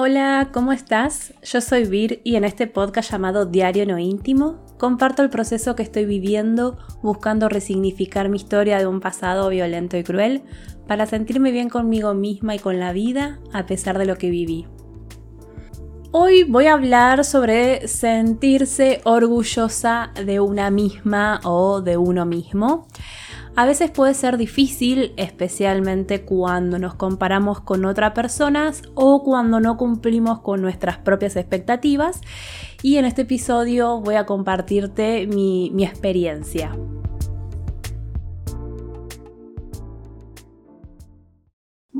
Hola, ¿cómo estás? Yo soy Vir y en este podcast llamado Diario No Íntimo comparto el proceso que estoy viviendo buscando resignificar mi historia de un pasado violento y cruel para sentirme bien conmigo misma y con la vida a pesar de lo que viví. Hoy voy a hablar sobre sentirse orgullosa de una misma o de uno mismo. A veces puede ser difícil, especialmente cuando nos comparamos con otras personas o cuando no cumplimos con nuestras propias expectativas. Y en este episodio voy a compartirte mi, mi experiencia.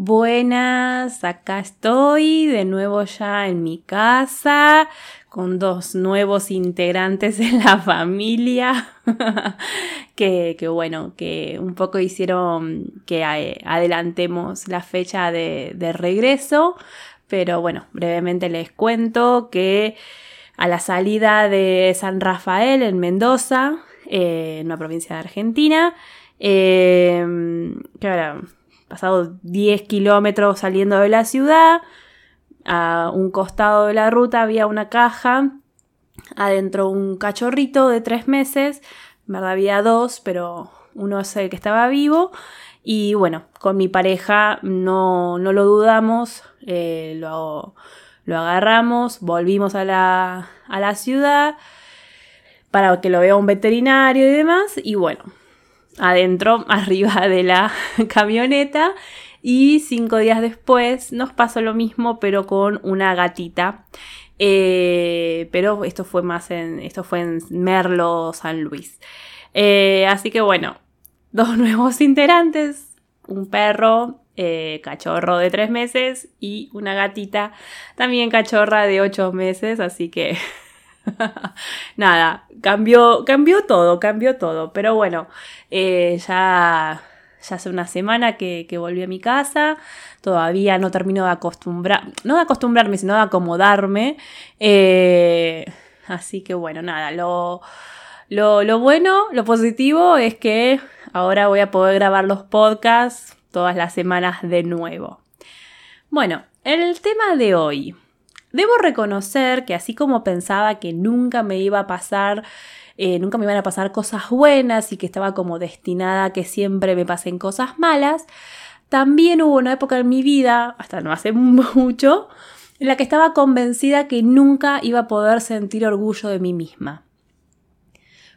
Buenas, acá estoy de nuevo ya en mi casa con dos nuevos integrantes de la familia que, bueno, que un poco hicieron que adelantemos la fecha de, regreso, pero bueno, brevemente les cuento que a la salida de San Rafael en Mendoza, eh, en una provincia de Argentina, eh, que ahora pasado 10 kilómetros saliendo de la ciudad, a un costado de la ruta había una caja, adentro un cachorrito de tres meses, en verdad había dos, pero uno es el que estaba vivo. Y bueno, con mi pareja no, no lo dudamos, eh, lo, lo, agarramos, volvimos a la, a la ciudad para que lo vea un veterinario y demás. Y bueno, adentro, arriba de la camioneta. Y cinco días después nos pasó lo mismo, pero con una gatita. Eh, pero esto fue más en. Esto fue en Merlo, San Luis. Eh, así que bueno, dos nuevos integrantes. Un perro, eh, cachorro de tres meses y una gatita también cachorra de ocho meses. Así que Nada, cambió, cambió todo, cambió todo. Pero bueno, eh, ya, ya hace una semana que, volví a mi casa. Todavía no termino de acostumbrar, no de acostumbrarme, sino de acomodarme. Eh, así que bueno, nada, lo, lo, lo bueno, lo positivo es que ahora voy a poder grabar los podcasts todas las semanas de nuevo. Bueno, el tema de hoy. Debo reconocer que así como pensaba que nunca me iba a pasar, eh, nunca me iban a pasar cosas buenas y que estaba como destinada a que siempre me pasen cosas malas, también hubo una época en mi vida, hasta no hace mucho, en la que estaba convencida que nunca iba a poder sentir orgullo de mí misma.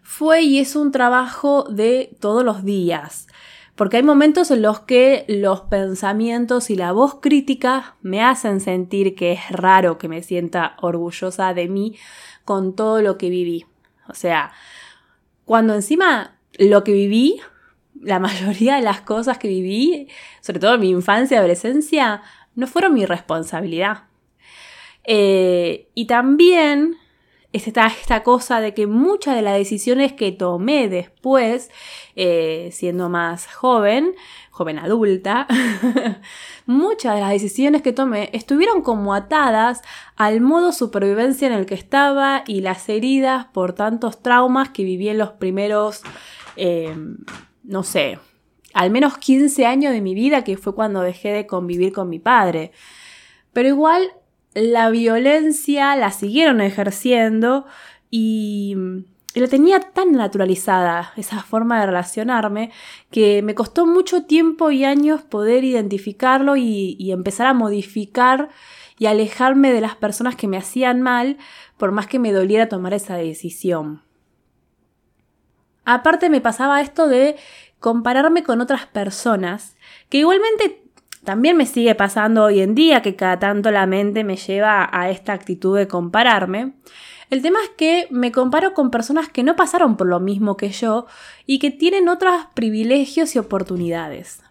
Fue y es un trabajo de todos los días. Porque hay momentos en los que los pensamientos y la voz crítica me hacen sentir que es raro que me sienta orgullosa de mí con todo lo que viví. O sea, cuando encima lo que viví, la mayoría de las cosas que viví, sobre todo en mi infancia y adolescencia, no fueron mi responsabilidad. Eh, y también esta, esta cosa de que muchas de las decisiones que tomé después, eh, siendo más joven, joven adulta, muchas de las decisiones que tomé estuvieron como atadas al modo supervivencia en el que estaba y las heridas por tantos traumas que viví en los primeros, eh, no sé, al menos 15 años de mi vida, que fue cuando dejé de convivir con mi padre. Pero igual la violencia la siguieron ejerciendo y, la tenía tan naturalizada esa forma de relacionarme que me costó mucho tiempo y años poder identificarlo y, y empezar a modificar y alejarme de las personas que me hacían mal por más que me doliera tomar esa decisión. Aparte me pasaba esto de compararme con otras personas que igualmente también me sigue pasando hoy en día que cada tanto la mente me lleva a esta actitud de compararme. El tema es que me comparo con personas que no pasaron por lo mismo que yo y que tienen otros privilegios y oportunidades.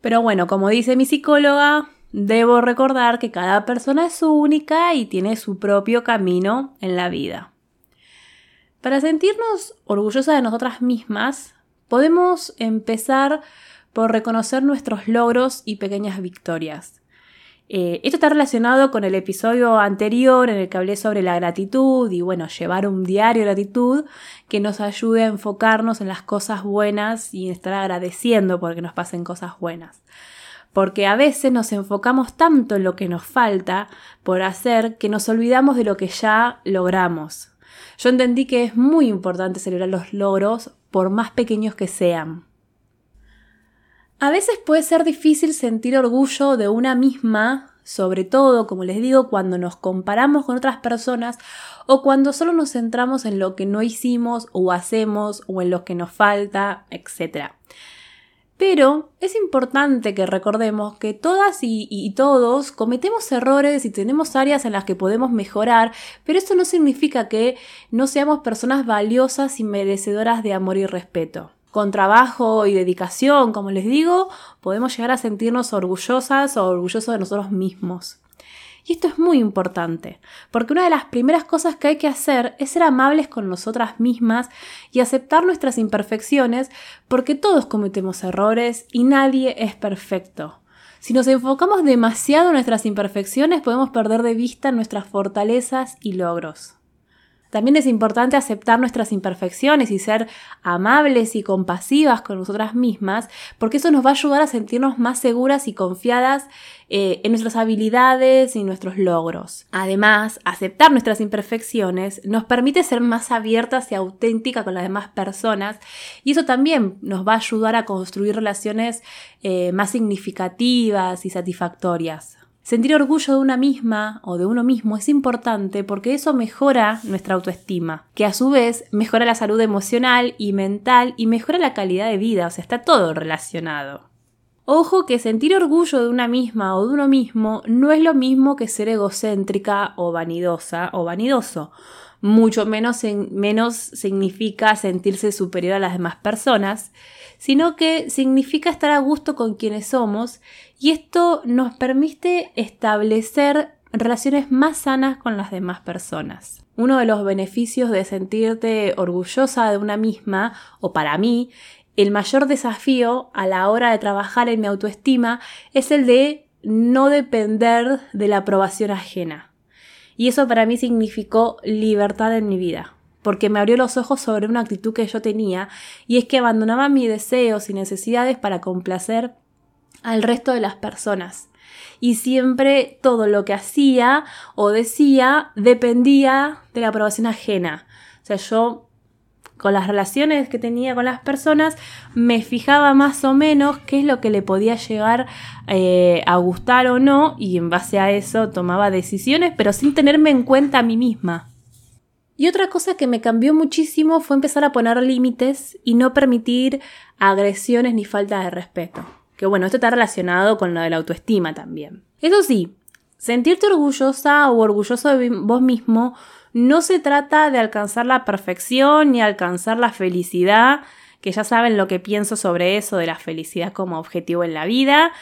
Pero bueno, como dice mi psicóloga, debo recordar que cada persona es única y tiene su propio camino en la vida. Para sentirnos orgullosas de nosotras mismas, podemos empezar por reconocer nuestros logros y pequeñas victorias. Eh, esto está relacionado con el episodio anterior en el que hablé sobre la gratitud y bueno, llevar un diario de gratitud que nos ayude a enfocarnos en las cosas buenas y estar agradeciendo porque nos pasen cosas buenas. porque a veces nos enfocamos tanto en lo que nos falta por hacer que nos olvidamos de lo que ya logramos. Yo entendí que es muy importante celebrar los logros por más pequeños que sean. A veces puede ser difícil sentir orgullo de una misma, sobre todo, como les digo, cuando nos comparamos con otras personas o cuando solo nos centramos en lo que no hicimos o hacemos o en lo que nos falta, etc. Pero es importante que recordemos que todas y, todos cometemos errores y tenemos áreas en las que podemos mejorar, pero eso no significa que no seamos personas valiosas y merecedoras de amor y respeto. Con trabajo y dedicación, como les digo, podemos llegar a sentirnos orgullosas o orgullosos de nosotros mismos. Y esto es muy importante, porque una de las primeras cosas que hay que hacer es ser amables con nosotras mismas y aceptar nuestras imperfecciones, porque todos cometemos errores y nadie es perfecto. Si nos enfocamos demasiado en nuestras imperfecciones, podemos perder de vista nuestras fortalezas y logros. También es importante aceptar nuestras imperfecciones y ser amables y compasivas con nosotras mismas, porque eso nos va a ayudar a sentirnos más seguras y confiadas eh, en nuestras habilidades y nuestros logros. Además, aceptar nuestras imperfecciones nos permite ser más abiertas y auténticas con las demás personas y eso también nos va a ayudar a construir relaciones eh, más significativas y satisfactorias. Sentir orgullo de una misma o de uno mismo es importante porque eso mejora nuestra autoestima, que a su vez mejora la salud emocional y mental y mejora la calidad de vida, o sea, está todo relacionado. Ojo que sentir orgullo de una misma o de uno mismo no es lo mismo que ser egocéntrica o vanidosa o vanidoso. Mucho menos, menos significa sentirse superior a las demás personas, sino que significa estar a gusto con quienes somos y esto nos permite establecer relaciones más sanas con las demás personas. Uno de los beneficios de sentirte orgullosa de una misma, o para mí, el mayor desafío a la hora de trabajar en mi autoestima es el de no depender de la aprobación ajena. Y eso para mí significó libertad en mi vida porque me abrió los ojos sobre una actitud que yo tenía, y es que abandonaba mis deseos y necesidades para complacer al resto de las personas. Y siempre todo lo que hacía o decía dependía de la aprobación ajena. O sea, yo con las relaciones que tenía con las personas, me fijaba más o menos qué es lo que le podía llegar eh, a gustar o no, y en base a eso tomaba decisiones, pero sin tenerme en cuenta a mí misma. Y otra cosa que me cambió muchísimo fue empezar a poner límites y no permitir agresiones ni falta de respeto. Que bueno, esto está relacionado con lo de la autoestima también. Eso sí, sentirte orgullosa o orgulloso de vos mismo no se trata de alcanzar la perfección ni alcanzar la felicidad, que ya saben lo que pienso sobre eso de la felicidad como objetivo en la vida.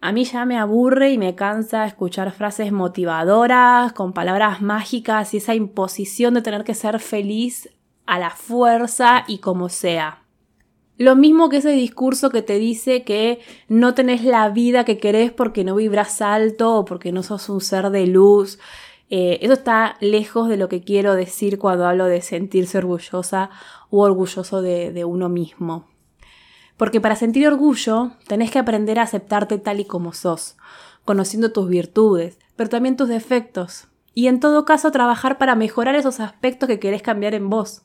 A mí ya me aburre y me cansa escuchar frases motivadoras, con palabras mágicas y esa imposición de tener que ser feliz a la fuerza y como sea. Lo mismo que ese discurso que te dice que no tenés la vida que querés porque no vibras alto o porque no sos un ser de luz. Eh, eso está lejos de lo que quiero decir cuando hablo de sentirse orgullosa o orgulloso de uno mismo. Porque para sentir orgullo tenés que aprender a aceptarte tal y como sos, conociendo tus virtudes, pero también tus defectos. Y en todo caso trabajar para mejorar esos aspectos que querés cambiar en vos.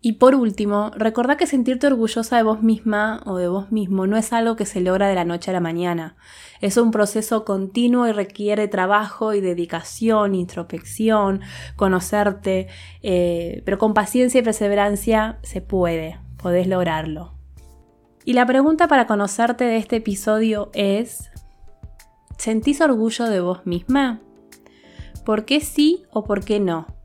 Y por último, recordá que sentirte orgullosa de vos misma o de vos mismo no es algo que se logra de la noche a la mañana. Es un proceso continuo y requiere trabajo y dedicación, introspección, conocerte, eh, pero con paciencia y perseverancia se puede, podés lograrlo. Y la pregunta para conocerte de este episodio es, ¿sentís orgullo de vos misma? ¿Por qué sí o por qué no?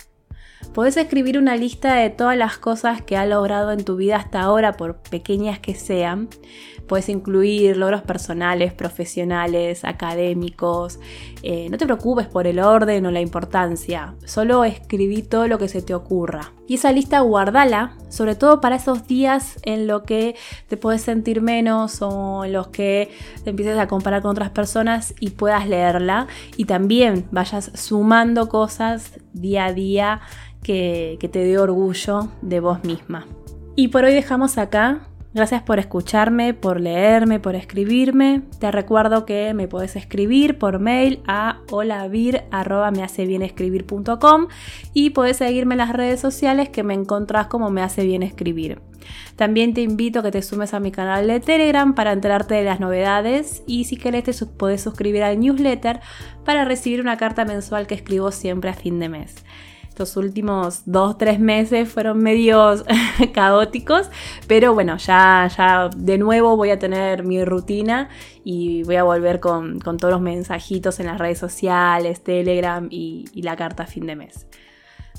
Podés escribir una lista de todas las cosas que has logrado en tu vida hasta ahora, por pequeñas que sean, Puedes incluir logros personales, profesionales, académicos. Eh, no te preocupes por el orden o la importancia. Solo escribí todo lo que se te ocurra. Y esa lista guardala, sobre todo para esos días en los que te puedes sentir menos o en los que te empieces a comparar con otras personas y puedas leerla. Y también vayas sumando cosas día a día que, te dé orgullo de vos misma. Y por hoy dejamos acá Gracias por escucharme, por leerme, por escribirme. Te recuerdo que me puedes escribir por mail a holavir.mehacebienescribir.com y puedes seguirme en las redes sociales que me encontrás como Me Hace Bien Escribir. También te invito a que te sumes a mi canal de Telegram para enterarte de las novedades y si querés te puedes suscribir al newsletter para recibir una carta mensual que escribo siempre a fin de mes. Estos últimos dos, tres meses fueron medios caóticos, pero bueno, ya, ya de nuevo voy a tener mi rutina y voy a volver con, todos los mensajitos en las redes sociales, Telegram y, la carta fin de mes.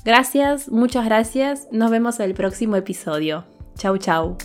Gracias, muchas gracias. Nos vemos en el próximo episodio. Chau, chau.